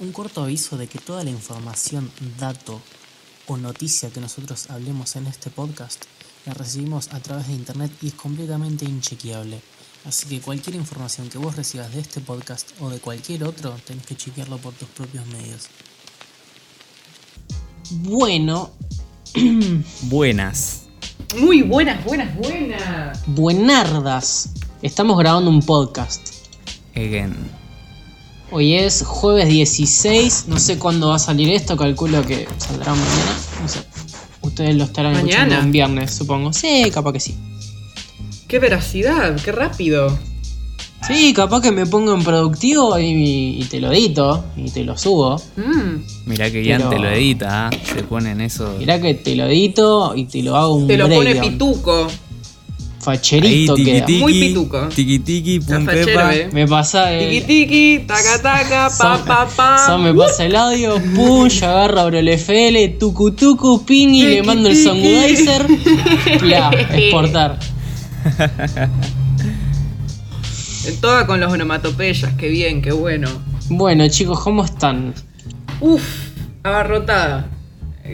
Un corto aviso de que toda la información, dato o noticia que nosotros hablemos en este podcast la recibimos a través de internet y es completamente inchequeable. Así que cualquier información que vos recibas de este podcast o de cualquier otro, tenés que chequearlo por tus propios medios. Bueno, Buenas. Muy buenas, buenas, buenas. buenardas. Estamos grabando un podcast. Again. Hoy es jueves 16, no sé cuándo va a salir esto, calculo que saldrá mañana, no sé. Ustedes lo estarán ¿Mañana? escuchando un viernes, supongo. Sí, capaz que sí. Qué veracidad, qué rápido. Sí, capaz que me pongo en productivo y, y te lo edito y te lo subo. Mm, Mirá que Ian Pero- te lo edita, ¿ah? se ponen eso. Mirá que te lo edito y te lo hago un te lo pone pituco. Facherito Ahí, tiki, Muy tiki, pituco. Tiki tiki, pum Está fachero, pepa. eh. Me pasa Tiki el, tiki, taca taca, pa pa pa. Sam me pasa el audio, pum, yo agarro, abro el FL, tucu tucu, ping y le Tiki, mando el tiki. Songudizer. Pla, exportar. En toda con los onomatopeyas, qué bien, qué bueno. Bueno chicos, ¿cómo están? Uf, abarrotada.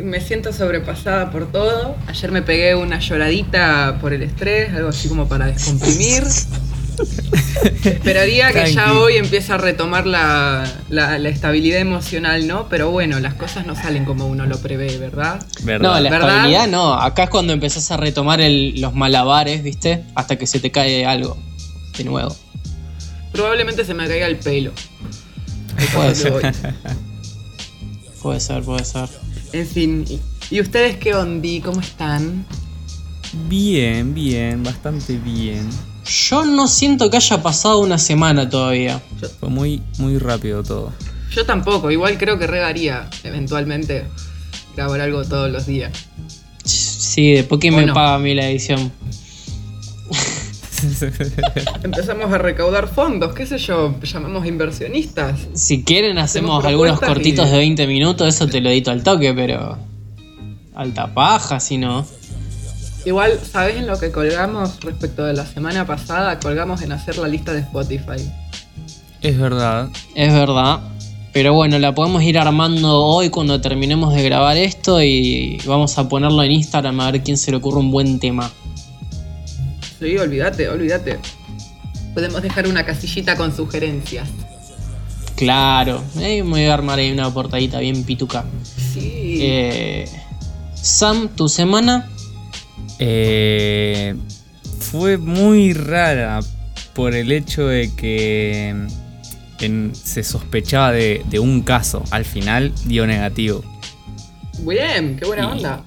Me siento sobrepasada por todo. Ayer me pegué una lloradita por el estrés, algo así como para descomprimir. Esperaría que ya hoy empiece a retomar la, la- la estabilidad emocional, ¿no? Pero bueno, las cosas no salen como uno lo prevé, ¿verdad? ¿Verdad? No, la ¿Verdad? estabilidad no. Acá es cuando empezás a retomar el- los malabares, ¿viste? Hasta que se te cae algo de nuevo. Probablemente se me caiga el pelo. Ahí Puede voy. Puede ser, puede ser. En fin, ¿y- ¿y ustedes qué ondi? ¿Cómo están? Bien, bien, bastante bien. Yo no siento que haya pasado una semana todavía. Fue muy, muy rápido todo. Yo tampoco, igual creo que regaría eventualmente grabar algo todos los días. Sí, después que me paga a mí la edición. Empezamos a recaudar fondos, qué sé yo, llamamos inversionistas. Si quieren hacemos Hacemos algunos cortitos y- de 20 minutos, eso te lo edito al toque, pero... Alta paja, si no. Igual, ¿sabés en lo que colgamos respecto de la semana pasada? Colgamos en hacer la lista de Spotify. es verdad. Es verdad. Pero bueno, la podemos ir armando hoy cuando terminemos de grabar esto y vamos a ponerlo en Instagram a ver quién se le ocurre un buen tema. Sí, olvídate, olvídate. Podemos dejar una casillita con sugerencias. Claro, eh, me voy a armar ahí una portadita bien pituca. Sí. Eh, Sam, tu semana. Eh, fue muy rara por el hecho de que en- se sospechaba de, de un caso. Al final dio negativo. Bien, qué buena y- onda.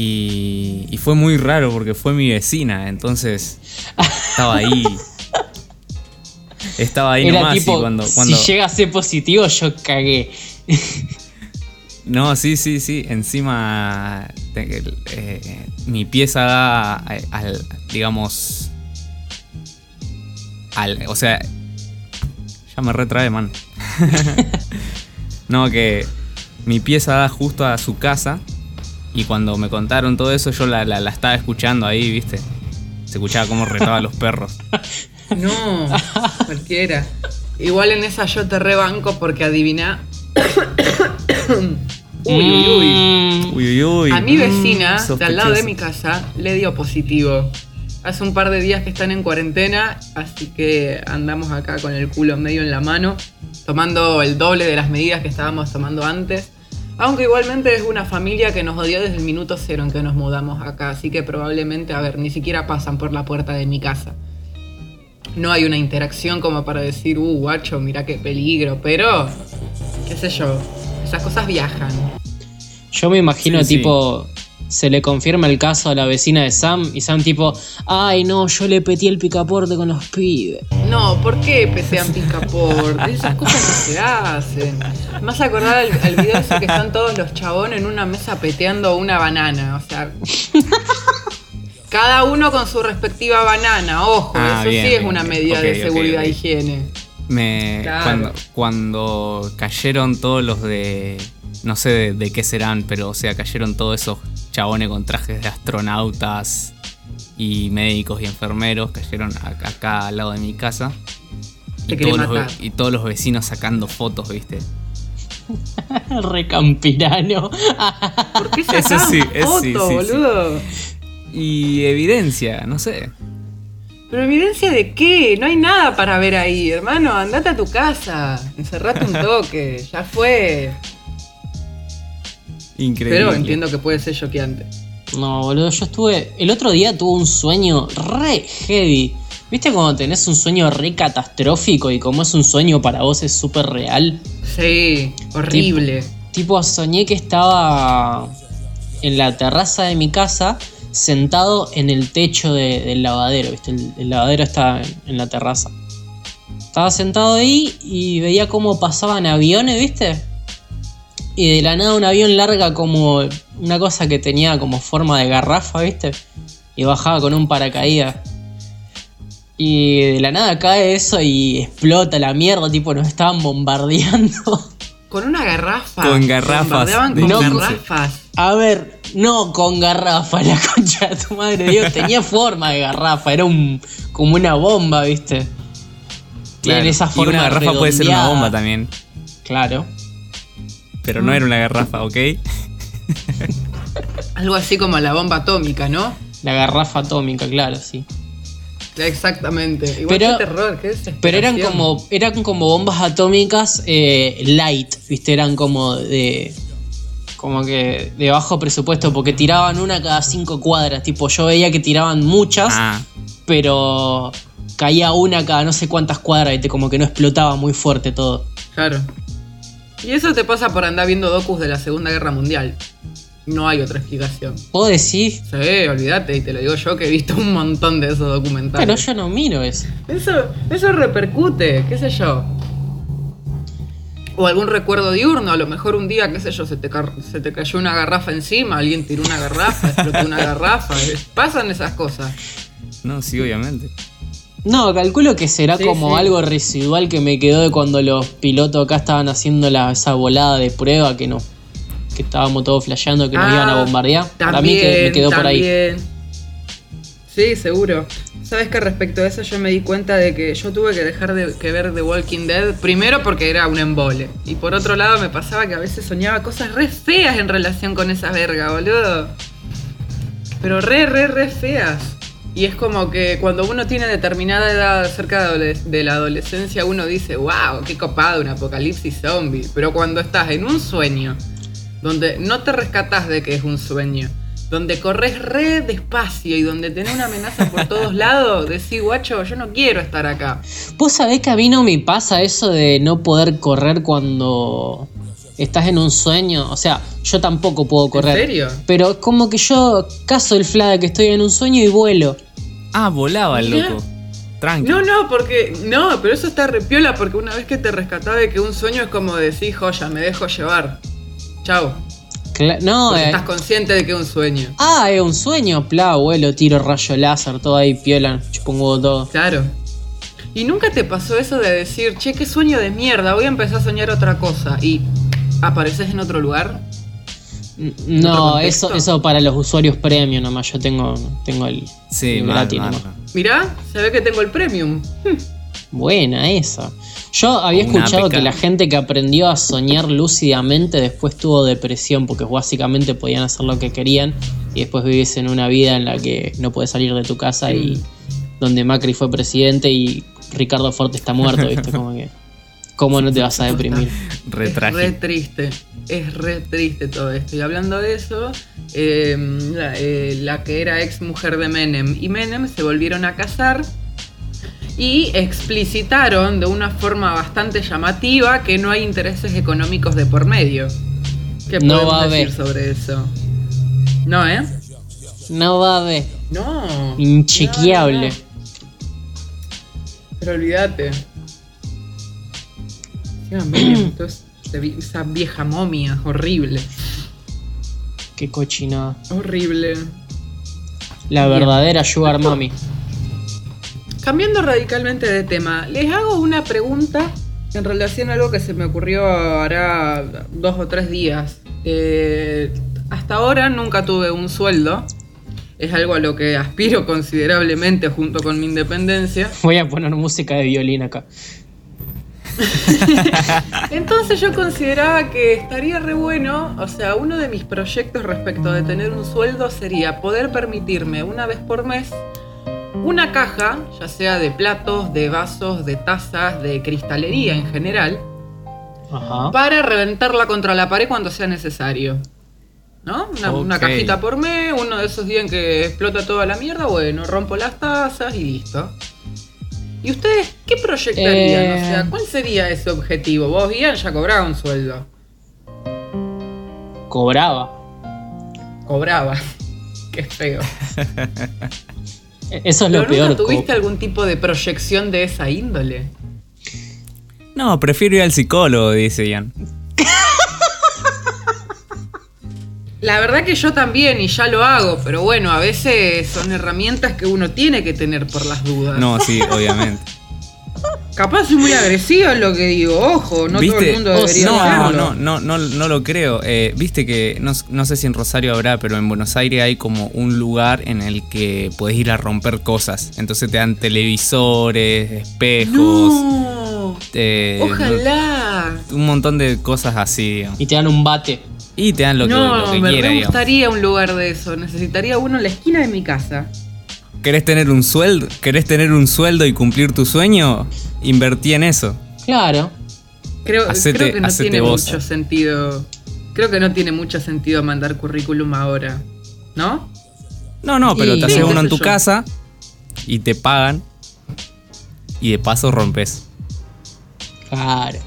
Y, y fue muy raro porque fue mi vecina, entonces estaba ahí. Estaba ahí Era nomás y tipo, cuando, cuando... si llega a ser positivo, yo cagué. No, sí, sí, sí. Encima eh, mi pieza da a- al, digamos, al, o sea, ya me retrae, man. no, que mi pieza da justo a su casa y cuando me contaron todo eso yo la, la- la estaba escuchando ahí, viste. Se escuchaba cómo retaba a los perros. No, cualquiera. Igual en esa yo te rebanco porque adivina. uy, uy, uy. Mm, Uy, uy, uy. A mi vecina, Mm, de al lado de mi casa, le dio positivo. Hace un par de días que están en cuarentena, así que andamos acá con el culo medio en la mano, tomando el doble de las medidas que estábamos tomando antes. Aunque igualmente es una familia que nos odió desde el minuto cero en que nos mudamos acá, así que probablemente, a ver, ni siquiera pasan por la puerta de mi casa. No hay una interacción como para decir, uh, guacho, mira qué peligro, pero, qué sé yo, esas cosas viajan. Yo me imagino, Sí, sí. Se le confirma el caso a la vecina de Sam y Sam, tipo, ay, no, yo le petí el picaporte con los pibes. No, ¿por qué pesean picaporte? Esas cosas no se hacen. A acordar al, al video ese que están todos los chabones en una mesa peteando una banana. O sea. Cada uno con su respectiva banana, ojo, Ah, eso bien, sí es una medida de seguridad e higiene. Me, Claro. cuando, cuando cayeron todos los de. No sé de, de qué serán, pero o sea, cayeron todos esos chabones con trajes de astronautas y médicos y enfermeros. Cayeron a- acá al lado de mi casa. Y todos, los, y todos los vecinos sacando fotos, ¿viste? Recampirano. ¿Por qué Eso sí, foto, sí, sí. boludo? Y evidencia, no sé. ¿Pero evidencia de qué? No hay nada para ver ahí, hermano. Andate a tu casa. Encerrate un toque. Ya fue. Increíble. Pero entiendo que puede ser choqueante. No, boludo, yo estuve. El otro día tuve un sueño re heavy. ¿Viste cuando tenés un sueño re catastrófico y como es un sueño para vos es súper real? Sí, horrible. Tipo, soñé que estaba en la terraza de mi casa sentado en el techo de- del lavadero, ¿viste? El, el lavadero está en, en la terraza. Estaba sentado ahí y veía cómo pasaban aviones, ¿viste? Y de la nada un avión larga como una cosa que tenía como forma de garrafa, ¿viste? Y bajaba con un paracaídas. Y de la nada cae eso y explota la mierda, tipo nos estaban bombardeando. Con una garrafa. Con garrafas con No, garrafas. A ver, no con garrafa, la concha de tu madre, Dios, tenía forma de garrafa, era un como una bomba, ¿viste? Tienen Claro. esa y forma una garrafa puede ser una bomba también. Claro. Pero no era una garrafa, ¿ok? Algo así como la bomba atómica, ¿no? La garrafa atómica, claro, sí. Exactamente. Igual Pero- qué terror, qué. Pero eran como, eran como bombas atómicas eh, light, ¿viste? Eran como de. Como que de bajo presupuesto, porque tiraban una cada cinco cuadras. Tipo, yo veía que tiraban muchas, Ah, pero caía una cada no sé cuántas cuadras, ¿viste? Como que no explotaba muy fuerte todo. Claro. Y eso te pasa por andar viendo docus de la Segunda Guerra Mundial. No hay otra explicación. ¿Puedo decir? Sí, olvídate, y te lo digo yo que he visto un montón de esos Pero documentales. yo no miro eso. Eso, eso repercute, qué sé yo. O algún recuerdo diurno, a lo mejor un día, qué sé yo, se te, se te cayó una garrafa encima, alguien tiró una garrafa, explotó una garrafa. eh, Pasan esas cosas. no, sí, obviamente. No, calculo que será Sí, como sí. algo residual que me quedó de cuando los pilotos acá estaban haciendo la, esa volada de prueba que no. Que estábamos todos flasheando que nos Ah, iban a bombardear. Para mí que me quedó por ahí. también. Sí, seguro. Sabes que respecto a eso yo me di cuenta de que yo tuve que dejar de que ver The Walking Dead, primero porque era un embole, y por otro lado me pasaba que a veces soñaba cosas re feas en relación con esa verga, boludo. Pero re, re, re feas. Y es como que cuando uno tiene determinada edad cerca de, la adolescencia, uno dice, wow, qué copado, un apocalipsis zombie. Pero cuando estás en un sueño, donde no te rescatas de que es un sueño, donde corres re despacio y donde tenés una amenaza por todos lados, decís, guacho, yo no quiero estar acá. Vos sabés que a mí no me pasa eso de no poder correr cuando estás en un sueño. O sea, yo tampoco puedo correr. ¿En serio? Pero es como que yo caso el fla de que estoy en un sueño y vuelo. Ah, volaba el loco. Tranqui. No, no, porque. No, pero eso está repiola porque una vez que te rescatás de que un sueño es como decir, joya, me dejo llevar. Chao. Cla- no, eh, estás consciente de que es un sueño. Ah, es un sueño, pla, vuelo, tiro rayo láser, todo ahí, piola, chupongo todo. Claro. ¿Y nunca te pasó eso de decir, che, qué sueño de mierda, voy a empezar a soñar otra cosa? Y apareces en otro lugar. N- ¿Otro No, eso, eso para los usuarios premium nomás, yo tengo, tengo el, Sí, el mal, gratis mal. nomás. Mirá, se ve que tengo el premium. Buena esa. Yo había Una escuchado que la gente que aprendió a soñar lúcidamente después tuvo depresión porque básicamente podían hacer lo que querían y después vivís en una vida en la que no puedes salir de tu casa y donde Macri fue presidente y Ricardo Forte está muerto, ¿viste? Como que ¿cómo no te vas a deprimir? Re es re triste. Es re triste todo esto. Y hablando de eso, eh, la, eh, la que era ex mujer de Menem y Menem se volvieron a casar y explicitaron de una forma bastante llamativa que no hay intereses económicos de por medio. ¿Qué No podemos va a decir haber. sobre eso? No, ¿eh? No va a haber. No. Inchequeable. No, no, no. Pero olvídate. Esa vi- esa vieja momia, horrible. Qué cochinada. Horrible. La verdadera Sugar Mami. Cambiando radicalmente de tema, les hago una pregunta en relación a algo que se me ocurrió hará dos o tres días. Eh, hasta ahora nunca tuve un sueldo. Es algo a lo que aspiro considerablemente junto con mi independencia. Voy a poner música de violín acá. Entonces yo consideraba que estaría re bueno, o sea, uno de mis proyectos respecto de tener un sueldo sería poder permitirme una vez por mes una caja, ya sea de platos, de vasos, de tazas, de cristalería en general, Ajá. para reventarla contra la pared cuando sea necesario. ¿No? Una, una cajita por mes, uno de esos días en que explota toda la mierda, bueno, rompo las tazas y listo. ¿Y ustedes qué proyectarían? Eh. O sea, ¿cuál sería ese objetivo? Vos, Ian, ya cobraba un sueldo. Cobraba. Cobraba. Qué feo. Eso es lo ¿Pero peor. nunca tuviste algún tipo de proyección de esa índole? No, prefiero ir al psicólogo, dice Ian. La verdad que yo también y ya lo hago, pero bueno, a veces son herramientas que uno tiene que tener por las dudas. No, sí, obviamente. Capaz soy muy agresiva en lo que digo, ojo, no todo el mundo debería no, hacerlo. no, no, no, no lo creo. Eh, Viste que, no, no sé si en Rosario habrá, pero en Buenos Aires hay como un lugar en el que puedes ir a romper cosas. Entonces te dan televisores, espejos, No. Eh, Ojalá. un montón de cosas así, digamos. Y te dan un bate. Y te dan lo que, no, lo que me quiera, re digamos. gustaría un lugar de eso. Necesitaría uno en la esquina de mi casa. ¿Querés tener un sueldo? ¿Querés tener un sueldo y cumplir tu sueño? Invertí en eso. Claro. Creo, Hacete- creo que no tiene vos. mucho sentido. Creo que no tiene mucho sentido mandar currículum ahora. ¿No? No, no, pero Y- te haces uno en tu yo. casa y te pagan. Y de paso rompes. Claro.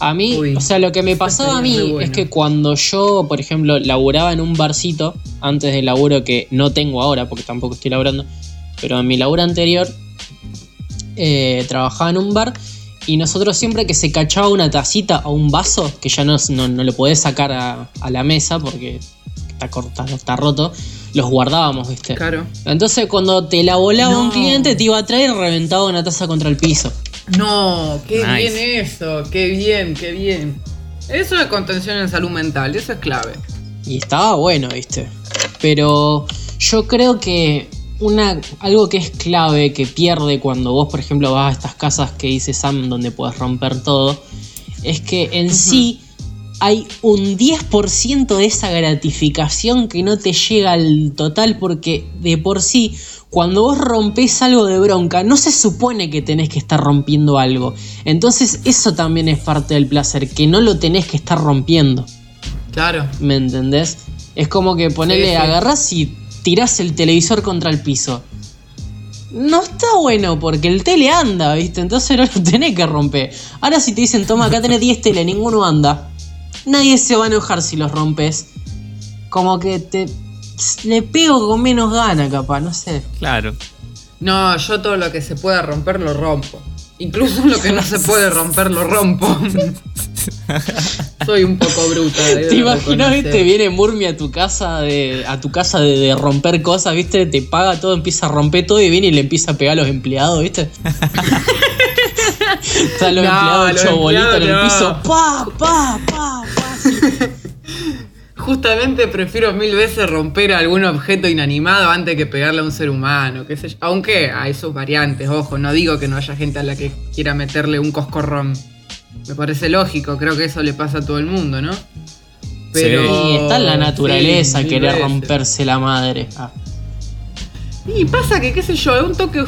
A mí, Uy, o sea, lo que me pasaba a mí bueno. es que cuando yo, por ejemplo, laburaba en un barcito, antes del laburo que no tengo ahora, porque tampoco estoy laburando, pero en mi laburo anterior, eh, trabajaba en un bar y nosotros siempre que se cachaba una tacita o un vaso, que ya no, no, no lo podés sacar a, a la mesa porque está, cortado, está roto, los guardábamos, ¿viste? Claro. Entonces cuando te la volaba No. un cliente te iba a traer y reventaba una taza contra el piso. No, qué Nice. bien eso, qué bien, qué bien. Eso es contención en salud mental, eso es clave. Y estaba bueno, ¿viste? Pero yo creo que una, algo que es clave, que pierde cuando vos, por ejemplo, vas a estas casas que dice Sam donde puedes romper todo, es que en sí hay un 10% de esa gratificación que no te llega al total porque de por sí, cuando vos rompes algo de bronca, no se supone que tenés que estar rompiendo algo. Entonces eso también es parte del placer, que no lo tenés que estar rompiendo. Claro. ¿Me entendés? Es como que ponele, Sí, sí. agarrás y tirás el televisor contra el piso. No está bueno porque el tele anda, ¿viste? Entonces no lo tenés que romper. Ahora si te dicen, toma, acá tenés 10 tele, ninguno anda. Nadie se va a enojar si los rompes. Como que te... Le pego con menos gana, capaz, no sé. Claro. No, yo todo lo que se pueda romper lo rompo. Incluso lo que no se puede romper lo rompo. Soy un poco bruta. debo ¿Te imaginas, viste? Viene Murmi a tu casa de. a tu casa de, de romper cosas, viste, te paga todo, empieza a romper todo y viene y le empieza a pegar a los empleados, viste. Están los No, empleados los hechos bolitas en el piso. Pa, pa. Justamente prefiero mil veces romper algún objeto inanimado antes que pegarle a un ser humano, qué sé yo. Aunque hay sus variantes, ojo, no digo que no haya gente a la que quiera meterle un coscorrón. Me parece lógico, creo que eso le pasa a todo el mundo, ¿no? Pero está en la naturaleza sí, querer romperse la madre. Ah. Y pasa que, qué sé yo, es un toque,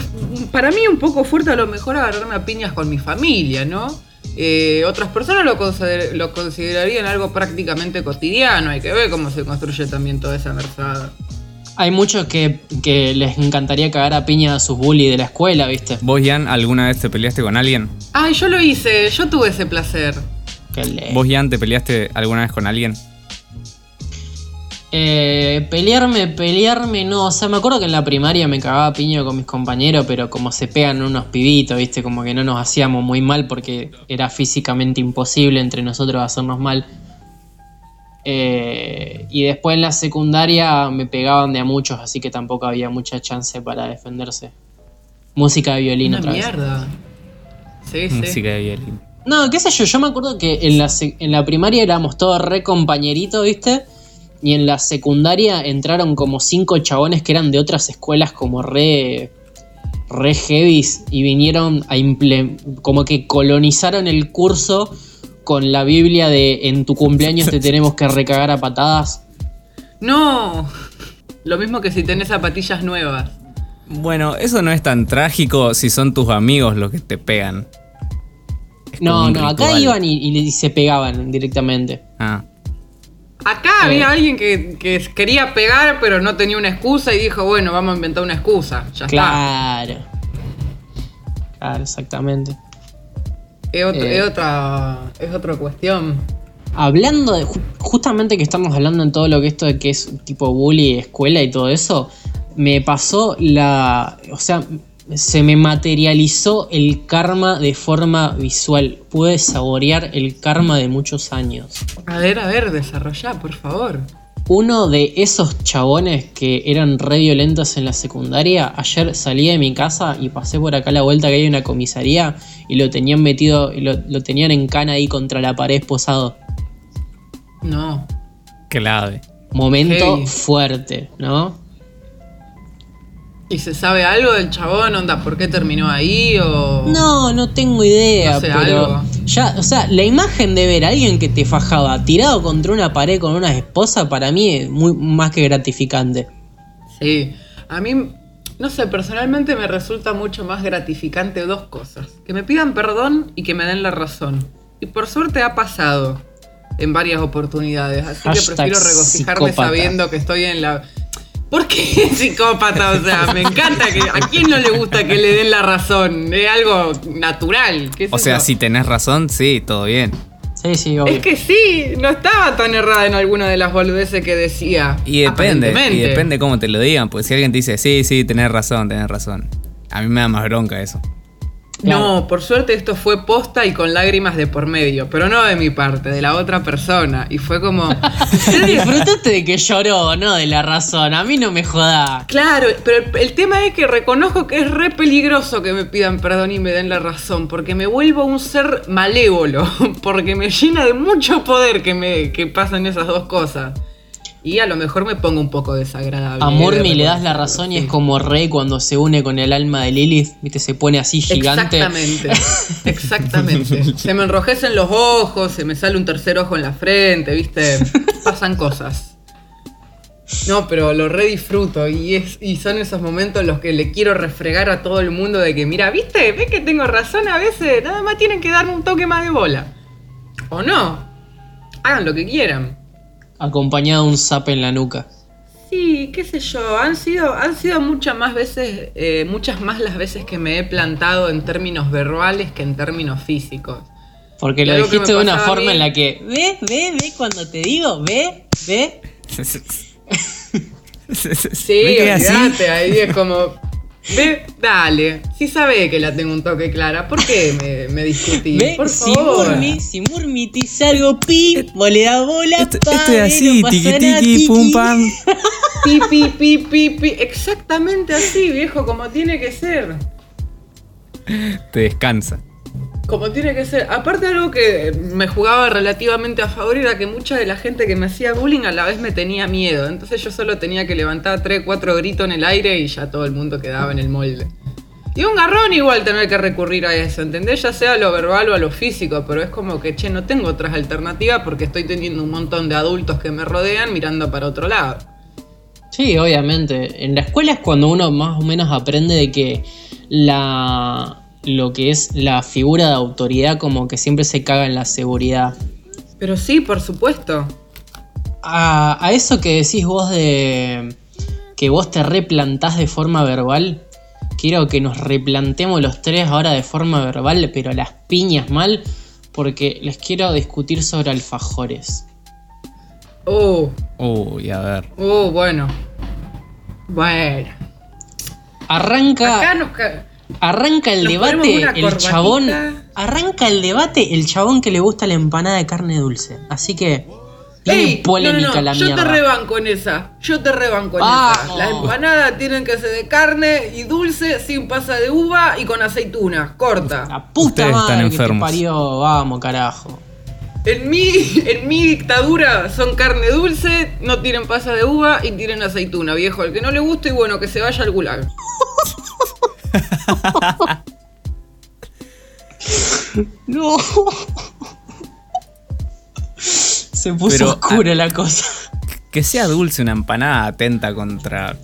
para mí un poco fuerte a lo mejor agarrarme a piñas con mi familia, ¿no? Eh, otras personas lo, consider- lo considerarían algo prácticamente cotidiano, hay que ver cómo se construye también toda esa merzada. Hay muchos que, que les encantaría cagar a piña a sus bullies de la escuela, viste. ¿Vos, Ian, alguna vez te peleaste con alguien? Ay, yo lo hice, yo tuve ese placer. ¿Vos, Ian, te peleaste alguna vez con alguien? Eh, pelearme, pelearme, no. O sea, me acuerdo que en la primaria me cagaba piño con mis compañeros, pero como se pegan unos pibitos, viste, como que no nos hacíamos muy mal porque era físicamente imposible entre nosotros hacernos mal. Eh, y después en la secundaria me pegaban de a muchos, así que tampoco había mucha chance para defenderse. Música de violín Una otra vez. mierda. Sí. Música de violín. No, qué sé yo, yo me acuerdo que en la, en la primaria éramos todos re compañeritos, ¿viste? Y en la secundaria entraron como cinco chabones que eran de otras escuelas como re... re heavies y vinieron a imple- como que colonizaron el curso con la Biblia de en tu cumpleaños te tenemos que recagar a patadas. No. Lo mismo que si tenés zapatillas nuevas. Bueno, eso no es tan trágico si son tus amigos los que te pegan. Es No, no, acá iban y, y se pegaban directamente. Ah, Acá había alguien que, que quería pegar, pero no tenía una excusa y dijo, bueno, vamos a inventar una excusa. Ya Claro. Claro, exactamente. está. Es, otro- Eh. es otra, es otra cuestión. Hablando de. ju- Justamente que estamos hablando en todo lo que esto de que es tipo bully, escuela y todo eso. Me pasó la. O sea, se me materializó el karma de forma visual. Pude saborear el karma de muchos años. A ver, a ver, desarrollá, por favor. Uno de esos chabones que eran re violentos en la secundaria, ayer salí de mi casa y pasé por acá a la vuelta que hay una comisaría y lo tenían metido, y lo, lo tenían en cana ahí contra la pared esposado. No. clave. Momento fuerte, ¿no? ¿Y se sabe algo del chabón? ¿Onda por qué terminó ahí? O... No, no tengo idea, No sé, pero algo. ya, o sea, la imagen de ver a alguien que te fajaba tirado contra una pared con una esposa para mí es muy más que gratificante. Sí. A mí, no sé, personalmente me resulta mucho más gratificante dos cosas. Que me pidan perdón y que me den la razón. Y por suerte ha pasado en varias oportunidades. Así que prefiero regocijarme psicópata. sabiendo que estoy en la... ¿Por qué psicópata? O sea, me encanta que... ¿A quién no le gusta que le den la razón? Es algo natural. ¿qué sé O sea, si tenés razón, sí, todo bien. Sí, sí, obvio. Es que sí, no estaba tan errada en alguna de las boludeces que decía. Y depende, y depende cómo te lo digan. Pues si alguien te dice, sí, sí, tenés razón, tenés razón. A mí me da más bronca eso. No, por suerte esto fue posta y con lágrimas de por medio, pero no de mi parte, de la otra persona. Y fue como. Disfrutaste de que lloró, no de la razón. A mí no me joda. Claro, pero el, el tema es que reconozco que es re peligroso que me pidan perdón y me den la razón, porque me vuelvo un ser malévolo, porque me llena de mucho poder que me que pasen esas dos cosas. Y a lo mejor me pongo un poco desagradable. A. Murmi de le das la razón y sí. es como Rey cuando se une con el alma de Lilith, viste, se pone así gigante. Exactamente, exactamente. Se me enrojecen los ojos, se me sale un tercer ojo en la frente, ¿viste? Pasan cosas. No, pero lo re disfruto y, es, y son esos momentos en los que le quiero refregar a todo el mundo de que, mira, ¿viste? ¿Ves que tengo razón a veces? Nada más tienen que darme un toque más de bola. ¿O no? Hagan lo que quieran. Acompañado de un zap en la nuca. Sí, qué sé yo, han sido, han sido muchas más veces, eh, muchas más las veces que me he plantado en términos verbales que en términos físicos. Porque lo dijiste de una forma en la que, ve, ve, ve cuando te digo, ve, ve. Sí, olvídate, ahí es como, ve, dale, si sabe que la tengo un toque clara, ¿por qué me, me discutís? Ve, Por si favor. Murmi, si Murmi te dice algo, pi, vos le das bola, Esto, pa, esto es así, no nada, tiki, pum pam. Pi, pi, pi, pi, pi, exactamente así, viejo, como tiene que ser. Te descansa. Como tiene que ser. Aparte algo que me jugaba relativamente a favor era que mucha de la gente que me hacía bullying a la vez me tenía miedo. Entonces yo solo tenía que levantar 3, 4 gritos en el aire y ya todo el mundo quedaba en el molde. Y un garrón igual tener que recurrir a eso, ¿entendés? Ya sea a lo verbal o a lo físico, pero es como que, che, no tengo otras alternativas porque estoy teniendo un montón de adultos que me rodean mirando para otro lado. Sí, obviamente. En la escuela es cuando uno más o menos aprende de que la lo que es la figura de autoridad como que siempre se caga en la seguridad. Pero sí, por supuesto. A, a eso que decís vos de que vos te replantás de forma verbal, quiero que nos replantemos los tres ahora de forma verbal, pero las piñas mal, porque les quiero discutir sobre alfajores. Oh, Uy, a ver. oh, bueno. Bueno. Arranca. Acá nos Arranca el Nos debate, el chabón. Arranca el debate, el chabón que le gusta la empanada de carne dulce. Así que. Ey, polémica no, no, no, la yo mierda. te rebanco en esa. Yo te rebanco en Ah. esa. Las empanadas tienen que ser de carne y dulce, sin pasa de uva y con aceituna. Corta. La puta Ustedes están madre que te enfermos. parió. Vamos, carajo. En mi, en mi dictadura son carne dulce, no tienen pasa de uva y tienen aceituna, viejo. El que no le guste y bueno, que se vaya al gulag. No. Se puso Pero, oscura la cosa. Que sea dulce una empanada atenta contra,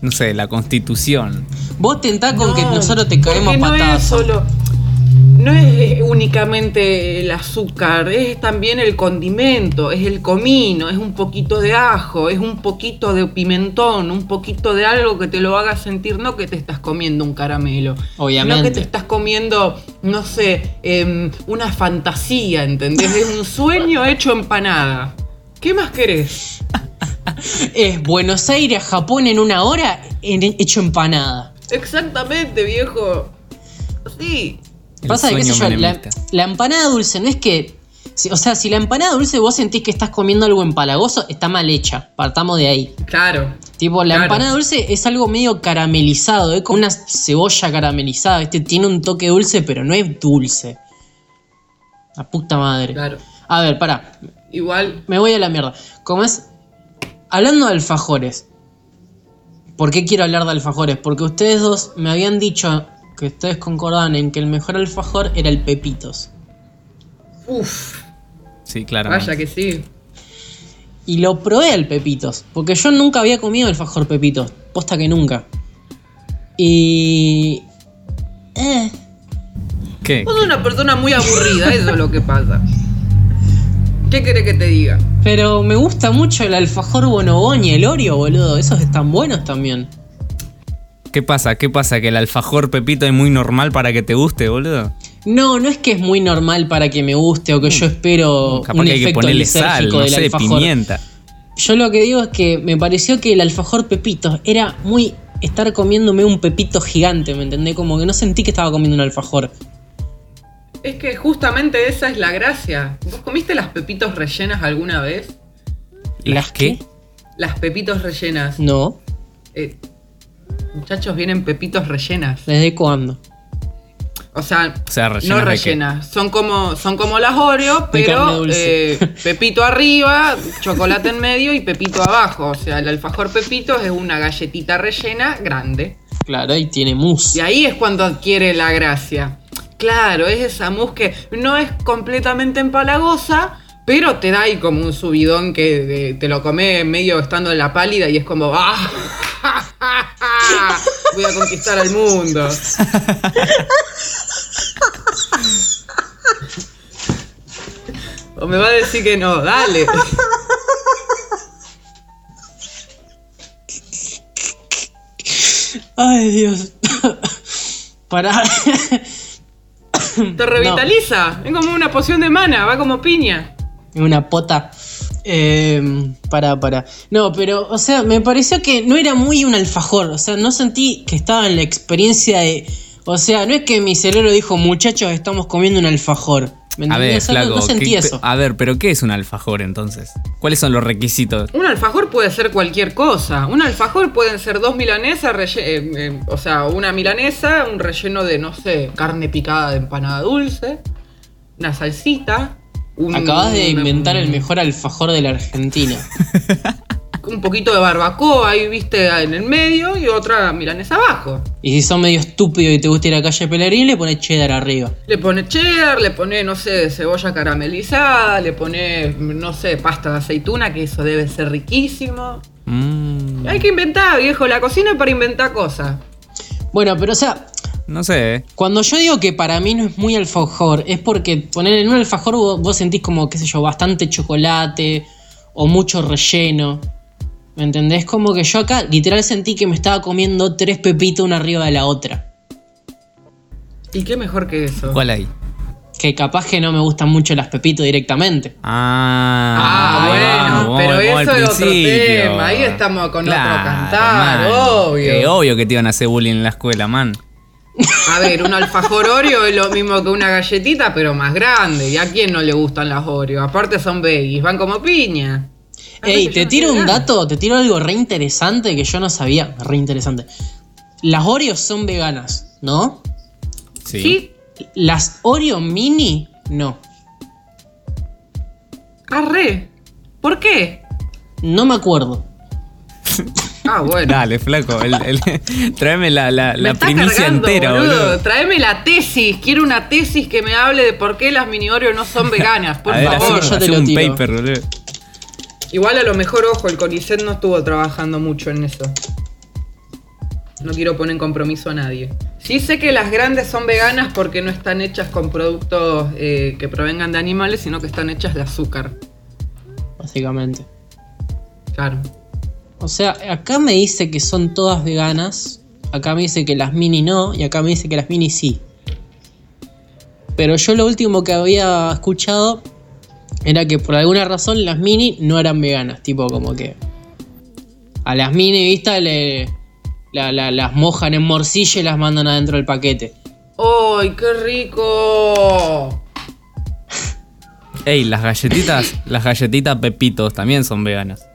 no sé, la constitución. Vos tentás con que No, nosotros te caemos no es patadas. solo no es únicamente el azúcar, es también el condimento, es el comino, es un poquito de ajo, es un poquito de pimentón, un poquito de algo que te lo haga sentir, no que te estás comiendo un caramelo, Obviamente. no que te estás comiendo, no sé, em, una fantasía, ¿entendés? Es un sueño hecho empanada. ¿Qué más querés? Es Buenos Aires Japón en una hora en- hecho empanada. Exactamente, viejo. Sí. El Pasa de qué sé yo, la, empanada dulce no es que. si- o sea, si la empanada dulce vos sentís que estás comiendo algo empalagoso, está mal hecha. Partamos de ahí. Claro. Tipo, la Claro. empanada dulce es algo medio caramelizado, es como una cebolla caramelizada, ¿viste? Tiene un toque dulce, pero no es dulce. La puta madre. Claro. A ver, pará. Igual, Me voy a la mierda. Como es. Hablando de alfajores. ¿Por qué quiero hablar de alfajores? Porque ustedes dos me habían dicho que ustedes concordaban en que el mejor alfajor era el Pepitos. uff, Sí, claramente. vaya que sí. Y lo probé al Pepitos. Porque yo nunca había comido alfajor Pepitos. Posta que nunca. Y. Eh. ¿Qué? Vos sos una persona muy aburrida, eso es lo que pasa. ¿Qué querés que te diga? Pero me gusta mucho el alfajor bonobón y el Oreo, boludo. Esos están buenos también. ¿Qué pasa? ¿Qué pasa? ¿Que el alfajor Pepito es muy normal para que te guste, boludo? No, no es que es muy normal para que me guste o que yo espero Mm. Capaz un que hay que efecto ponerle sal, no del sé, alfajor. pimienta. Yo lo que digo es que me pareció que el alfajor Pepito era muy estar comiéndome un pepito gigante, ¿me entendés? Como que no sentí que estaba comiendo un alfajor. Es que justamente esa es la gracia. ¿Vos comiste las pepitos rellenas alguna vez? ¿Las qué? Las pepitos rellenas. No. Eh, muchachos, vienen pepitos rellenas. ¿Desde cuándo? O sea, O sea, rellenas no rellenas. Son como, son como las Oreo, pero eh, pepito arriba, chocolate en medio y pepito abajo. O sea, el alfajor pepito es una galletita rellena grande. Claro, y tiene mousse. Y ahí es cuando adquiere la gracia. Claro, es esa mousse que no es completamente empalagosa, pero te da ahí como un subidón que eh, te lo comes medio estando en la pálida y es como ¡Ah! Voy a conquistar al mundo. O me va a decir que no, dale. Ay, Dios. Pará. Te revitaliza. Es como una poción de mana, va como piña. Una pota. Eh, para, para. No, pero, o sea, me pareció que no era muy un alfajor. O sea, no sentí que estaba en la experiencia de. O sea, no es que mi cerebro dijo, muchachos, estamos comiendo un alfajor. ¿Me A ver, entendés? O sea, no- flaco. no, sentí ¿qué- eso. A ver, pero ¿qué es un alfajor entonces? ¿Cuáles son los requisitos? Un alfajor puede ser cualquier cosa. Un alfajor pueden ser dos milanesas, eh, eh, o sea, una milanesa, un relleno de, no sé, carne picada de empanada dulce, una salsita. Un, Acabas de inventar el mejor alfajor de la Argentina. Un poquito de barbacoa ahí, viste, en el medio y otra milanesa abajo. Y si sos medio estúpido y te gusta ir a calle Pelerín, le pones cheddar arriba. Le pone cheddar, le pone, no sé, cebolla caramelizada, le pone, no sé, pasta de aceituna, que eso debe ser riquísimo. Mm, Hay que inventar, viejo, la cocina es para inventar cosas. Bueno, pero o sea, no sé. ¿eh? Cuando yo digo que para mí no es muy alfajor, es porque poner en un alfajor vos, vos sentís como, qué sé yo, bastante chocolate o mucho relleno. ¿Me entendés? Como que yo acá literal sentí que me estaba comiendo tres pepitos una arriba de la otra. ¿Y qué mejor que eso? ¿Cuál hay? Que capaz que no me gustan mucho las pepitos directamente. Ah, Ah, bueno, vamos, pero vamos eso es otro tema, ahí estamos con otro cantar, man. obvio. Eh, obvio que te iban a hacer bullying en la escuela, man. A ver, un alfajor Oreo es lo mismo que una galletita, pero más grande. ¿Y a quién no le gustan las Oreo? Aparte son veggies, van como piña. Ey, te tiro un dato, te tiro algo re interesante que yo no sabía. Re interesante. Las Oreos son veganas, ¿no? Sí. ¿Sí? Las Oreo mini, no. Arre. ¿Por qué? No me acuerdo. Ah, bueno. Dale, flaco. el- el- tráeme la, la, primicia cargando, entera, boludo. Tráeme la tesis. Quiero una tesis que me hable de por qué las mini Oreo no son veganas, por a ver, favor. yo hace un tiro. paper, boludo. Igual a lo mejor, ojo, el CONICET no estuvo trabajando mucho en eso. No quiero poner en compromiso a nadie. Sí sé que las grandes son veganas porque no están hechas con productos eh, que provengan de animales, sino que están hechas de azúcar. Básicamente. Claro. O sea, acá me dice que son todas veganas. Acá me dice que las mini no. Y acá me dice que las mini sí. Pero yo lo último que había escuchado era que por alguna razón las mini no eran veganas. Tipo como que a las mini, vista, le, la- la- las mojan en morcilla y las mandan adentro del paquete. ¡Ay, qué rico! Ey, las galletitas, las galletitas Pepitos también son veganas.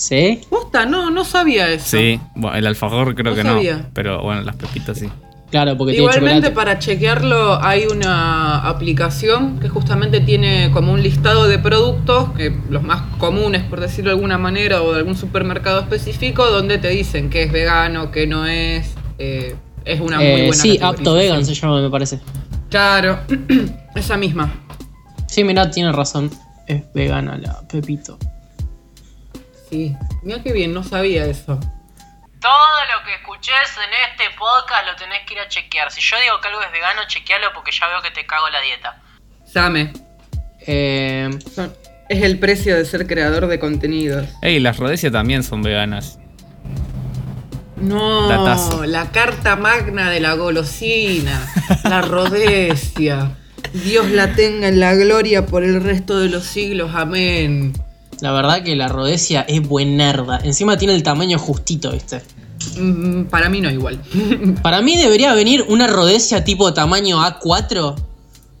¿Sí? Posta, no, no sabía eso. Sí, bueno, el alfajor creo No que sabía. no. Pero bueno, las Pepitos sí. Claro, porque tiene Igualmente para chequearlo hay una aplicación que justamente tiene como un listado de productos, que los más comunes por decirlo de alguna manera, o de algún supermercado específico, donde te dicen que es vegano, que no es. eh, es una muy Eh, buena sí, apto vegan se llama, me parece. Claro, esa misma. Sí, mirá, tiene razón. Es vegana la Pepito. Sí, mira qué bien, no sabía eso. Todo lo que escuches en este podcast lo tenés que ir a chequear. Si yo digo que algo es vegano, chequealo porque ya veo que te cago la dieta. Same, Eh, son- es el precio de ser creador de contenidos. Ey, las Rhodesia también son veganas. No, Datazo. la carta magna de la golosina, la rodecia. Dios la tenga en la gloria por el resto de los siglos, amén. La verdad que la rodecia es buenarda. Encima tiene el tamaño justito, ¿viste? Mm, para mí no igual. Para mí debería venir una rodecia tipo tamaño A4.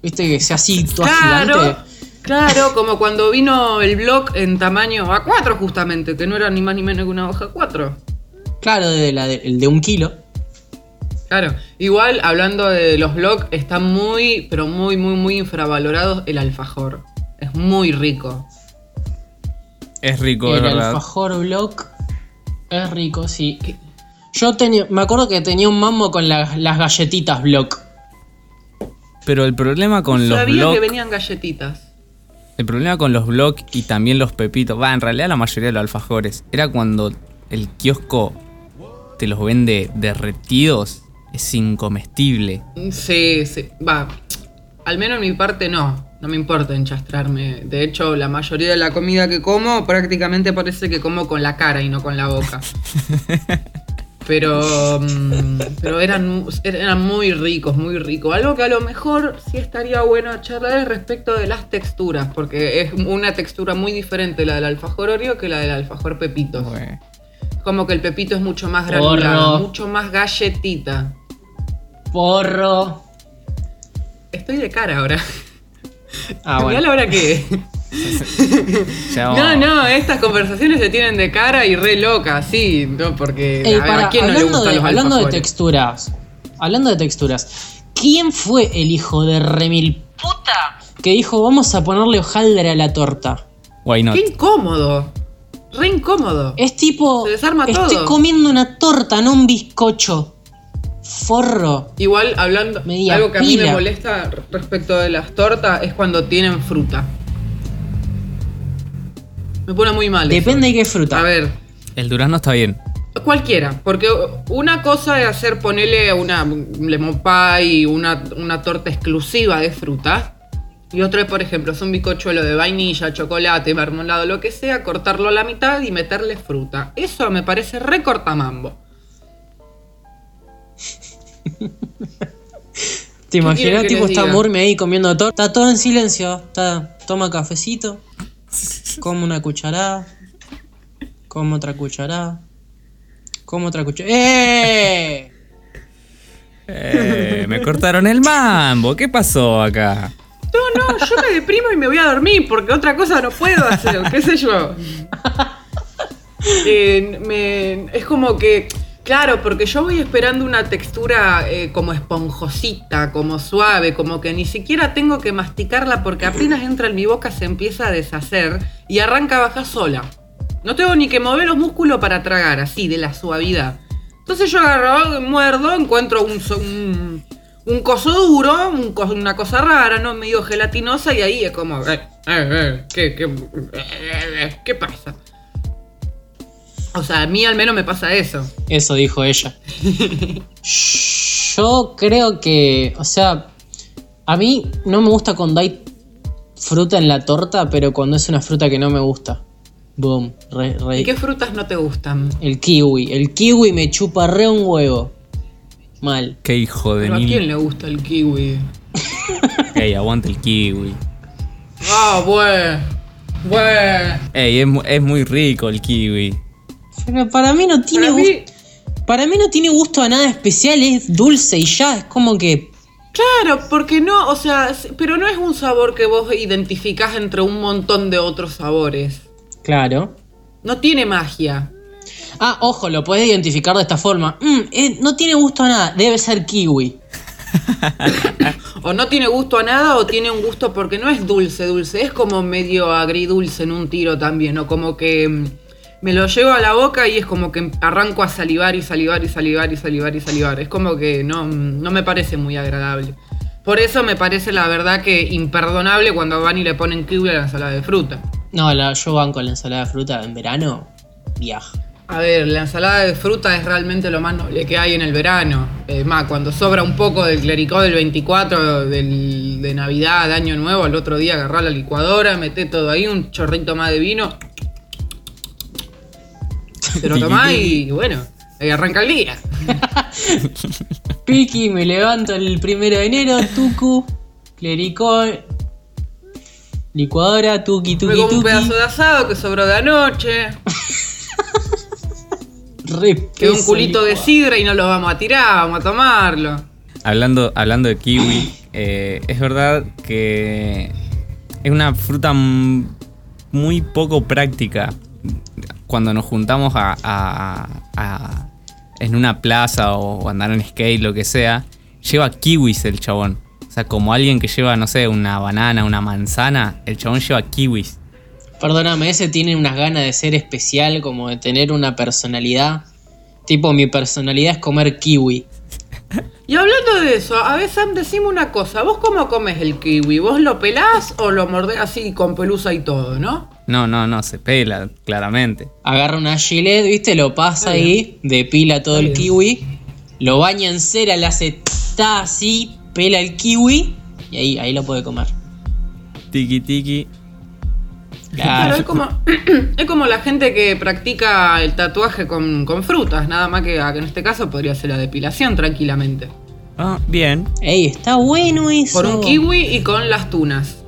¿Viste? Que sea así, toda claro, gigante. claro, como cuando vino el blog en tamaño A4 justamente, que no era ni más ni menos que una hoja 4. Claro, de la de, el de un kilo. Claro, igual hablando de los blogs, está muy, pero muy, muy, muy infravalorado el alfajor. Es muy rico. Es rico, es el verdad. alfajor block es rico, sí. Yo tenía, me acuerdo que tenía un mambo con la- las galletitas block. Pero el problema con los Sabía blogs. que venían galletitas. El problema con los blogs y también los pepitos, va, en realidad la mayoría de los alfajores, era cuando el kiosco te los vende derretidos, es incomestible. Sí, sí, va. Al menos en mi parte no. No me importa enchastrarme. De hecho, la mayoría de la comida que como prácticamente parece que como con la cara y no con la boca. Pero, mm, pero eran, eran muy ricos, muy ricos. Algo que a lo mejor sí estaría bueno charlar es respecto de las texturas, porque es una textura muy diferente la del alfajor Oreo que la del alfajor Pepito. Bueno. Como que el Pepito es mucho más Porro. granulado, mucho más galletita. Porro. Estoy de cara ahora. Ah, bueno. la hora que No, no, estas conversaciones se tienen de cara y re locas, sí, no, porque Ey, a, ver, para, ¿a quién no le hablando, gustan de, los hablando de texturas. Hablando de texturas. ¿Quién fue el hijo de remil puta que dijo vamos a ponerle hojaldre a la torta? Why not? Qué incómodo, re incómodo. Es tipo. Se desarma estoy todo. comiendo una torta, no un bizcocho. Forro. Igual hablando, Media algo que a mí me molesta respecto de las tortas es cuando tienen fruta. Me pone muy mal. eso. Depende de qué fruta. A ver, El durazno está bien. Cualquiera, porque una cosa es hacer ponerle una lemon pie, una, una torta exclusiva de fruta. Y otra es, por ejemplo, es un bizcochuelo de vainilla, chocolate, marmolado, lo que sea, cortarlo a la mitad y meterle fruta. Eso me parece re cortamambo. ¿Te imaginas? Tipo, está? Murme ahí comiendo torta. Está todo en silencio. Está, toma cafecito. Come una cucharada. Come otra cucharada. Come otra cucharada. ¡Eh! Eh, me cortaron el mambo. ¿Qué pasó acá? No, no, yo me deprimo y me voy a dormir porque otra cosa no puedo hacer, qué sé yo. Eh, me- es como que, claro, porque yo voy esperando una textura eh, como esponjosita, como suave, como que ni siquiera tengo que masticarla porque apenas entra en mi boca se empieza a deshacer y arranca a sola. No tengo ni que mover los músculos para tragar, así, de la suavidad. Entonces yo agarro, muerdo, encuentro un, un, un coso duro, una cosa rara, ¿no? Medio gelatinosa y ahí es como... eh, eh, ¿qué, qué, ¿Qué pasa? O sea, a mí al menos me pasa eso. Eso dijo ella. Yo creo que, o sea, a mí no me gusta cuando hay fruta en la torta, pero cuando es una fruta que no me gusta. Boom, re- re- ¿Y qué frutas no te gustan? El kiwi. El kiwi me chupa re un huevo. Mal. Qué hijo de ¿Pero a quién le gusta el kiwi? Ey, aguanta el kiwi. Ah, bueno. Bueno. Ey, es, es muy rico el kiwi. Para mí no tiene Para gusto. mí, Para mí no tiene gusto a nada especial, es dulce y ya, es como que. claro, porque no, o sea, pero no es un sabor que vos identificás entre un montón de otros sabores. Claro. No tiene magia. Ah, ojo, lo puedes identificar de esta forma. Mm, eh, no tiene gusto a nada, debe ser kiwi. O no tiene gusto a nada o tiene un gusto porque no es dulce, dulce. Es como medio agridulce en un tiro también. O como que mm, me lo llevo a la boca y es como que arranco a salivar y salivar y salivar y salivar y salivar. Es como que no, no me parece muy agradable. Por eso me parece la verdad que imperdonable cuando van y le ponen kiwi a la ensalada de fruta. No, la, yo banco la ensalada de fruta en verano, viaja. A ver, la ensalada de fruta es realmente lo más noble que hay en el verano. Es más, cuando sobra un poco del clericó del 24 del- de Navidad, de Año Nuevo, al otro día agarrar la licuadora, meté todo ahí, un chorrito más de vino. Te lo tomás y bueno, ahí arranca el día. Piki, me levanto el primero de enero, tucu, clericó, licuadora, tuki, tuki, como un tuki. pedazo de asado que sobró de anoche. Quedó un culito de sidra y no lo vamos a tirar, vamos a tomarlo. Hablando, hablando de kiwi, eh, es verdad que es una fruta muy poco práctica. Cuando nos juntamos a, a- a- en una plaza o andar en skate, lo que sea, lleva kiwis el chabón. O sea, como alguien que lleva, no sé, una banana, una manzana, el chabón lleva kiwis. Perdóname, ese tiene unas ganas de ser especial, como de tener una personalidad. Tipo, mi personalidad es comer kiwi. Y hablando de eso, a ver, Sam, decime una cosa. ¿Vos cómo comes el kiwi? ¿Vos lo pelás o lo mordés así con pelusa y todo, no? No, no, no, se pela, claramente. Agarra una gilet, ¿viste? Lo pasa Está ahí, depila todo Está el kiwi, lo baña en cera, le hace ta así, pela el kiwi y ahí, ahí lo puede comer. Tiki tiki. Claro, Claro. es como, es como la gente que practica el tatuaje con, con frutas, nada más que, que en este caso podría ser la depilación tranquilamente. Ah, bien. Ey, está bueno eso. Por un kiwi y con las tunas.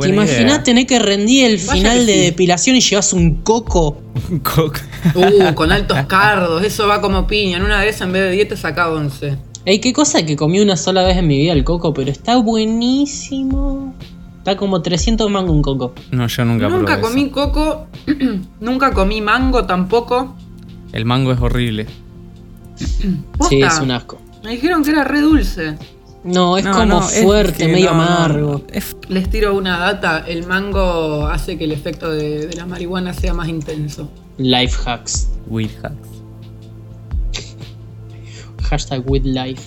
¿Te imaginas tener que rendir el Vaya final de sí. depilación y llevas un coco? Un coco. Uh, con altos cardos, eso va como piña. En una de esas en vez de 10 te saca 11. Ey, qué cosa que comí una sola vez en mi vida el coco, pero está buenísimo. Está como 300 mango un coco. No, yo nunca, Nunca comí eso. coco, nunca comí mango tampoco. El mango es horrible. Sí, es un asco. Me dijeron que era re dulce. No, es No, como no, es fuerte, que medio no, no, amargo. es- Les tiro una data, el mango hace que el efecto de, de la marihuana sea más intenso. Life hacks. weed hacks. Hashtag with life.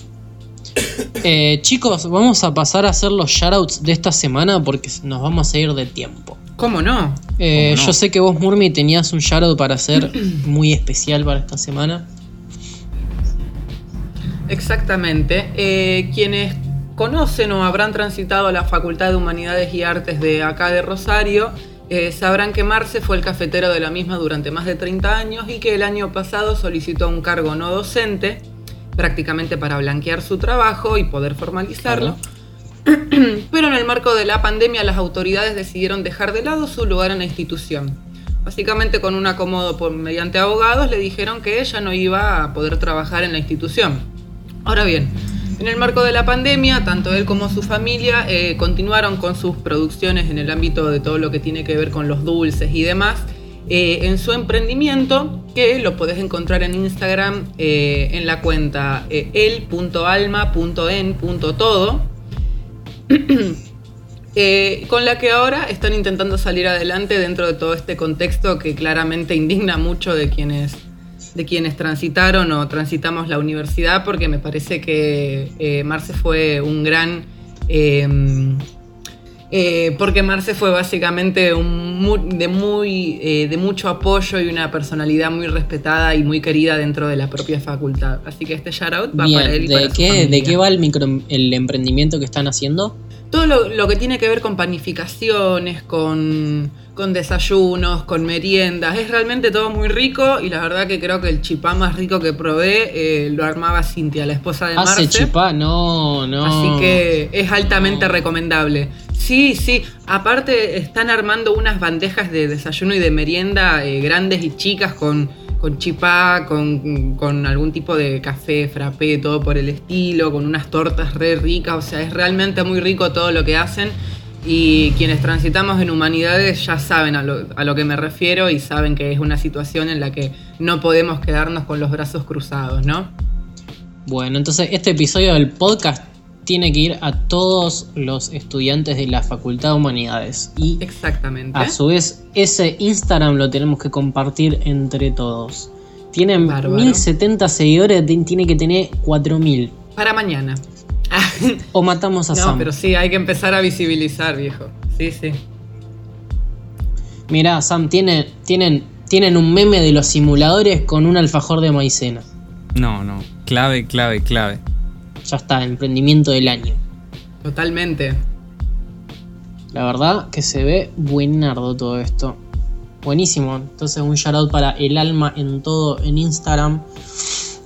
Eh, chicos, vamos a pasar a hacer los shoutouts de esta semana porque nos vamos a ir de tiempo. ¿Cómo no? Eh, ¿Cómo no? Yo sé que vos, Murmi, tenías un shoutout para hacer muy especial para esta semana. Exactamente. Eh, quienes conocen o habrán transitado la Facultad de Humanidades y Artes de acá de Rosario, eh, sabrán que Marce fue el cafetero de la misma durante más de 30 años y que el año pasado solicitó un cargo no docente, prácticamente para blanquear su trabajo y poder formalizarlo. Pero en el marco de la pandemia las autoridades decidieron dejar de lado su lugar en la institución. Básicamente con un acomodo por, mediante abogados le dijeron que ella no iba a poder trabajar en la institución. Ahora bien, en el marco de la pandemia, tanto él como su familia eh, continuaron con sus producciones en el ámbito de todo lo que tiene que ver con los dulces y demás, eh, en su emprendimiento, que lo podés encontrar en Instagram eh, en la cuenta el.alma.en.todo. con la que ahora están intentando salir adelante dentro de todo este contexto que claramente indigna mucho de quienes, de quienes transitaron o transitamos la universidad, porque me parece que eh, Marce fue un gran... eh, eh, porque Marce fue básicamente un de, muy, eh, de mucho apoyo y una personalidad muy respetada y muy querida dentro de la propia facultad. Así que este shout out va Bien, para él y ¿de para su qué, ¿de qué va el, micro, el emprendimiento que están haciendo? Todo lo, lo que tiene que ver con panificaciones, con, con desayunos, con meriendas, es realmente todo muy rico y la verdad que creo que el chipá más rico que probé eh, lo armaba Cintia, la esposa de Hace Marce. chipá, no, no. Así que es altamente No. recomendable. Sí, sí. Aparte están armando unas bandejas de desayuno y de merienda eh, grandes y chicas con, con chipá, con, con algún tipo de café, frappé, todo por el estilo, con unas tortas re ricas. O sea, es realmente muy rico todo lo que hacen. Y quienes transitamos en humanidades ya saben a lo, a lo que me refiero y saben que es una situación en la que no podemos quedarnos con los brazos cruzados, ¿no? Bueno, entonces este episodio del podcast tiene que ir a todos los estudiantes de la Facultad de Humanidades. Y Exactamente. a su vez, ese Instagram lo tenemos que compartir entre todos. Tienen Bárbaro. 1070 seguidores, ti- tiene que tener 4000. Para mañana. O matamos a No, Sam. pero sí, hay que empezar a visibilizar, viejo. Sí, sí. Mirá, Sam, tiene, tienen, tienen un meme de los simuladores con un alfajor de maicena. No, no. Clave, clave, clave. Ya está, emprendimiento del año. Totalmente. La verdad que se ve buenardo todo esto. Buenísimo. Entonces un shout out para el alma en todo en Instagram.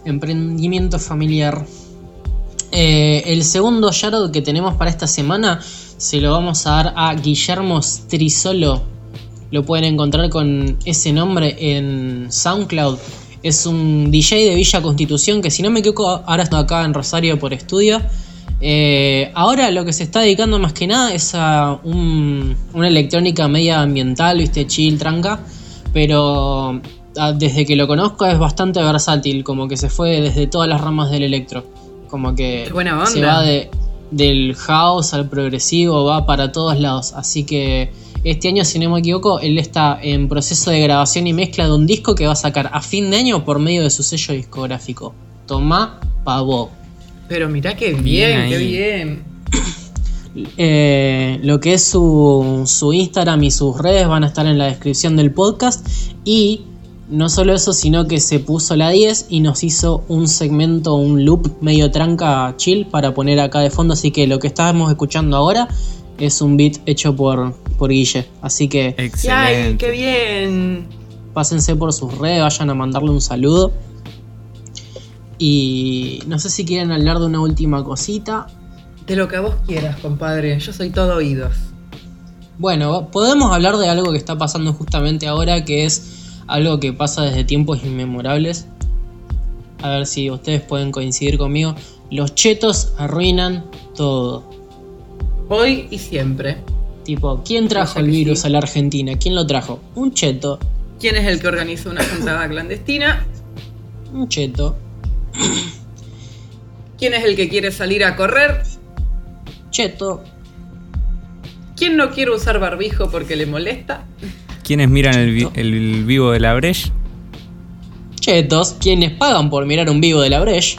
Emprendimiento familiar. Eh, el segundo out que tenemos para esta semana se lo vamos a dar a Guillermo Strisolo. Lo pueden encontrar con ese nombre en SoundCloud. Es un DJ de Villa Constitución que si no me equivoco ahora está acá en Rosario por estudio. Eh, ahora lo que se está dedicando más que nada es a un- una electrónica media ambiental, chill, tranca. Pero ah, desde que lo conozco es bastante versátil, como que se fue desde todas las ramas del electro. Como que Qué buena se va de, del house al progresivo, va para todos lados. Así que este año, si no me equivoco, él está en proceso de grabación y mezcla de un disco que va a sacar a fin de año por medio de su sello discográfico. Tomá pavo. Pero mirá qué bien, Bien qué bien. Eh, lo que es su, su Instagram y sus redes van a estar en la descripción del podcast. Y no solo eso, sino que se puso la 10 y nos hizo un segmento, un loop medio tranca chill para poner acá de fondo. Así que lo que estábamos escuchando ahora es un beat hecho por, por Guille. Así que ¡Ay, Excelente. qué bien! pásense por sus redes, vayan a mandarle un saludo. Y no sé si quieren hablar de una última cosita. De lo que vos quieras, compadre. Yo soy todo oídos. Bueno, podemos hablar de algo que está pasando justamente ahora, que es algo que pasa desde tiempos inmemorables. A ver si ustedes pueden coincidir conmigo. Los chetos arruinan todo. Hoy y siempre. Tipo, ¿quién trajo el virus sí. a la Argentina? ¿Quién lo trajo? Un cheto. ¿Quién es el que organizó una juntada clandestina? Un cheto. ¿Quién es el que quiere salir a correr? Cheto. ¿Quién no quiere usar barbijo porque le molesta? ¿Quiénes miran el, vi- el vivo de la Breche? Chetos. Quienes pagan por mirar un vivo de la Breche.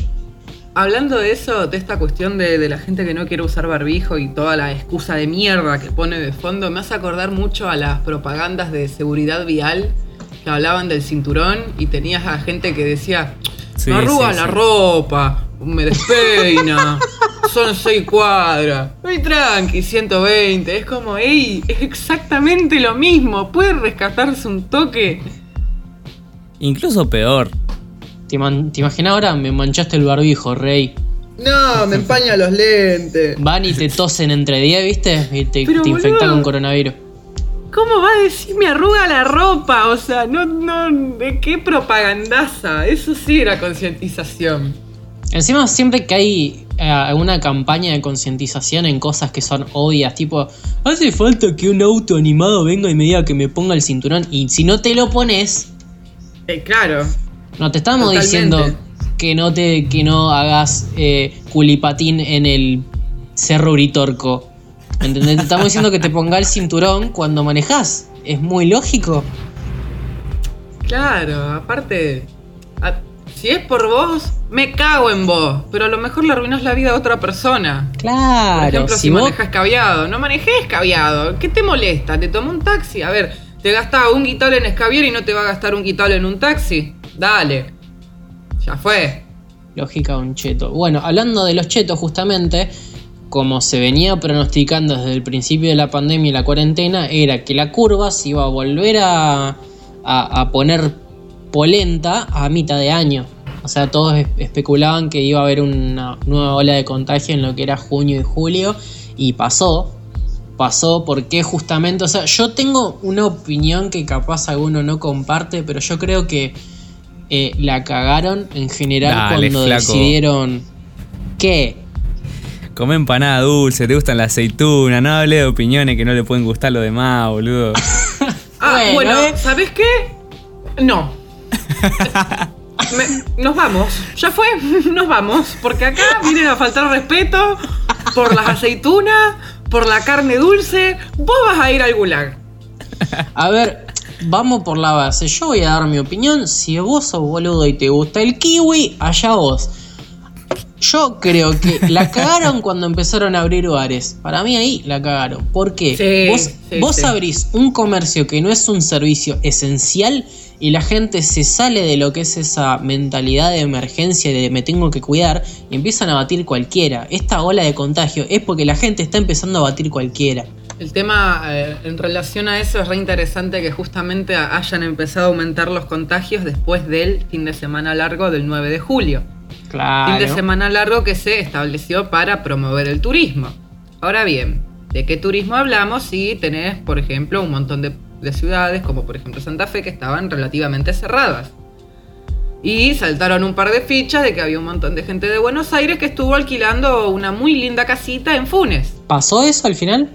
Hablando de eso, de esta cuestión de, de la gente que no quiere usar barbijo y toda la excusa de mierda que pone de fondo, me hace acordar mucho a las propagandas de seguridad vial que hablaban del cinturón y tenías a gente que decía, Sí, me arruga sí, la sí. ropa, me despeina, son seis cuadras, muy tranqui, 120, es como, ey, es exactamente lo mismo, puede rescatarse un toque. Incluso peor. ¿Te, imaginas ahora? Me manchaste el barbijo, rey. No, me empaña los lentes. Van y te tosen entre 10, ¿viste? Y te, Pero, te infectan boludo. con coronavirus. ¿Cómo va a decir me arruga la ropa? O sea, no, no, ¿de qué propagandaza? Eso sí era concientización. Encima, siempre que hay eh, una campaña de concientización en cosas que son obvias, tipo, hace falta que un auto animado venga y me diga que me ponga el cinturón. Y si no te lo pones, Eh, claro. no te estamos Totalmente. diciendo que no te que no hagas eh, culipatín en el Cerro Uritorco. ¿Entendés? Te estamos diciendo que te ponga el cinturón cuando manejas. Es muy lógico. Claro, aparte, a- si es por vos, me cago en vos. Pero a lo mejor le arruinás la vida a otra persona. Por Claro, ejemplo, si si, vos. manejas escabiado. No manejes escabiado. ¿Qué te molesta? ¿Te tomó un taxi? A ver, ¿te gastaba un guital en escabiar y no te va a gastar un guital en un taxi? Dale. Ya fue. Lógica de un cheto. Bueno, hablando de los chetos, justamente, como se venía pronosticando desde el principio de la pandemia y la cuarentena, era que la curva se iba a volver a, a- a poner polenta a mitad de año. O sea, todos es- especulaban que iba a haber una nueva ola de contagio en lo que era junio y julio, y pasó. Pasó porque justamente, o sea, yo tengo una opinión que capaz alguno no comparte, pero yo creo que eh, la cagaron en general Dale, cuando flaco. decidieron que Come empanada dulce, te gustan las aceitunas, no hable de opiniones que no le pueden gustar lo demás, boludo. Ah, Bueno, bueno, ¿eh? ¿sabes qué? No. Nos vamos. Ya fue, nos vamos. Porque acá vienen a faltar respeto por las aceitunas, por la carne dulce. Vos vas a ir al gulag. A ver, vamos por la base. Yo voy a dar mi opinión. Si vos sos boludo y te gusta el kiwi, allá vos. Yo creo que la cagaron cuando empezaron a abrir bares. Para mí ahí la cagaron. ¿Por qué? Sí, vos sí, vos sí. abrís un comercio que no es un servicio esencial y la gente se sale de lo que es esa mentalidad de emergencia de me tengo que cuidar y empiezan a batir cualquiera. Esta ola de contagio es porque la gente está empezando a batir cualquiera. El tema eh, en relación a eso es re interesante que justamente hayan empezado a aumentar los contagios después del fin de semana largo del 9 de julio. Claro. Fin de semana largo que se estableció para promover el turismo. Ahora bien, ¿de qué turismo hablamos si tenés, por ejemplo, un montón de, de ciudades, como por ejemplo Santa Fe, que estaban relativamente cerradas? Y saltaron un par de fichas de que había un montón de gente de Buenos Aires que estuvo alquilando una muy linda casita en Funes. ¿Pasó eso al final?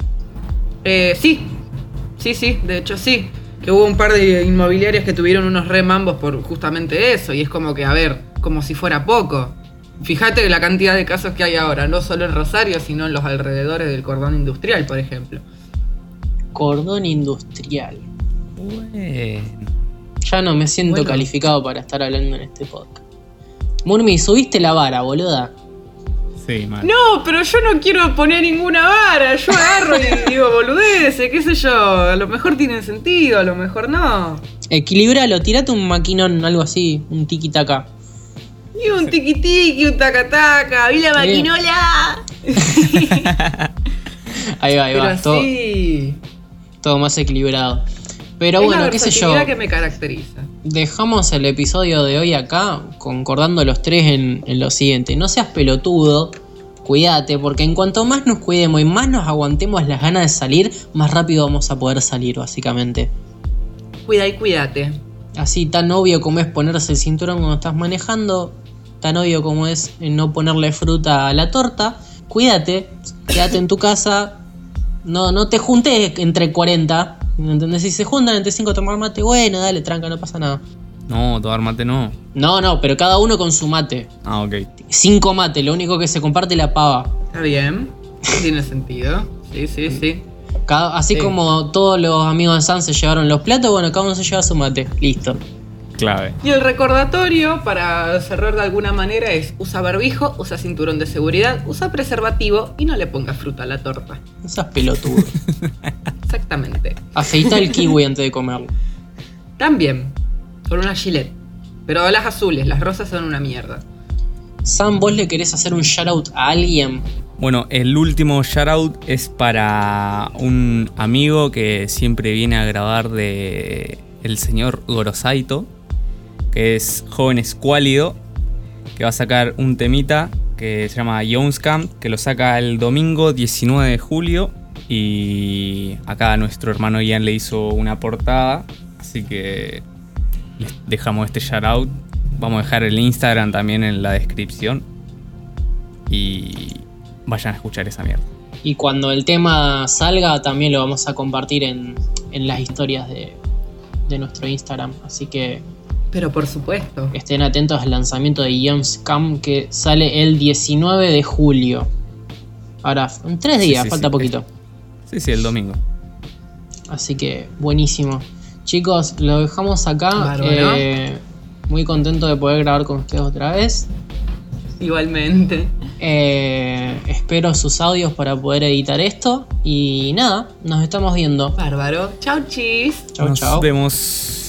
Eh, sí, sí, sí, de hecho sí. Que hubo un par de inmobiliarias que tuvieron unos remambos por justamente eso. Y es como que, a ver, como si fuera poco. Fíjate la cantidad de casos que hay ahora, no solo en Rosario, sino en los alrededores del cordón industrial, por ejemplo. Cordón industrial. Bueno. Ya no me siento Bueno. calificado para estar hablando en este podcast. Murmi, subiste la vara, boluda. Sí, mal. No, pero yo no quiero poner ninguna vara. Yo agarro y digo boludeces, qué sé yo. A lo mejor tienen sentido, a lo mejor no. Equilibralo, tirate un maquinón, algo así, un tiki taka. Y un tiki tiki, un taca taca, vi la maquinola. Ahí va, ahí Pero va, todo, sí. todo más equilibrado. Pero es bueno, la qué sé yo. que me caracteriza. Dejamos el episodio de hoy acá, concordando los tres en, en lo siguiente. No seas pelotudo, cuídate, porque en cuanto más nos cuidemos y más nos aguantemos las ganas de salir, más rápido vamos a poder salir, básicamente. Cuida y cuídate. Así tan obvio como es ponerse el cinturón cuando estás manejando, tan obvio como es no ponerle fruta a la torta, cuídate, quédate en tu casa, no, no te juntes entre 40, ¿entendés? Si se juntan entre 5 a tomar mate, bueno, dale, tranca, no pasa nada. No, tomar mate no. No, no, pero cada uno con su mate. Ah, ok. Cinco mate, lo único que se comparte es la pava. Está bien. Tiene sentido. Sí, sí, sí. Cada- así Sí. como todos los amigos de San se llevaron los platos, bueno, cada uno se lleva su mate. Listo. Clave. Y el recordatorio para cerrar de alguna manera es usa barbijo, usa cinturón de seguridad, usa preservativo y no le pongas fruta a la torta. No seas pelotudo. Exactamente. Afeita el kiwi antes de comerlo. También, con una gilet. Pero las azules, las rosas son una mierda. Sam, ¿vos le querés hacer un shoutout a alguien? Bueno, el último shoutout es para un amigo que siempre viene a grabar de el señor Gorosaito, que es joven escuálido, que va a sacar un temita que se llama Jones Camp, que lo saca el domingo 19 de julio. Y acá nuestro hermano Ian le hizo una portada, así que les dejamos este shoutout. Vamos a dejar el Instagram también en la descripción. Y vayan a escuchar esa mierda. Y cuando el tema salga, también lo vamos a compartir en, en las historias de, de nuestro Instagram. Así que Pero por supuesto. estén atentos al lanzamiento de Jones Camp que sale el 19 de julio. Ahora, en tres días, sí, falta sí. poquito. Sí, sí, el domingo. Así que buenísimo. Chicos, lo dejamos acá. Bárbaro. Eh, muy contento de poder grabar con ustedes otra vez. Igualmente. Eh, espero sus audios para poder editar esto. Y nada, nos estamos viendo. Bárbaro. Chau, chis. Chau, Nos chau. vemos.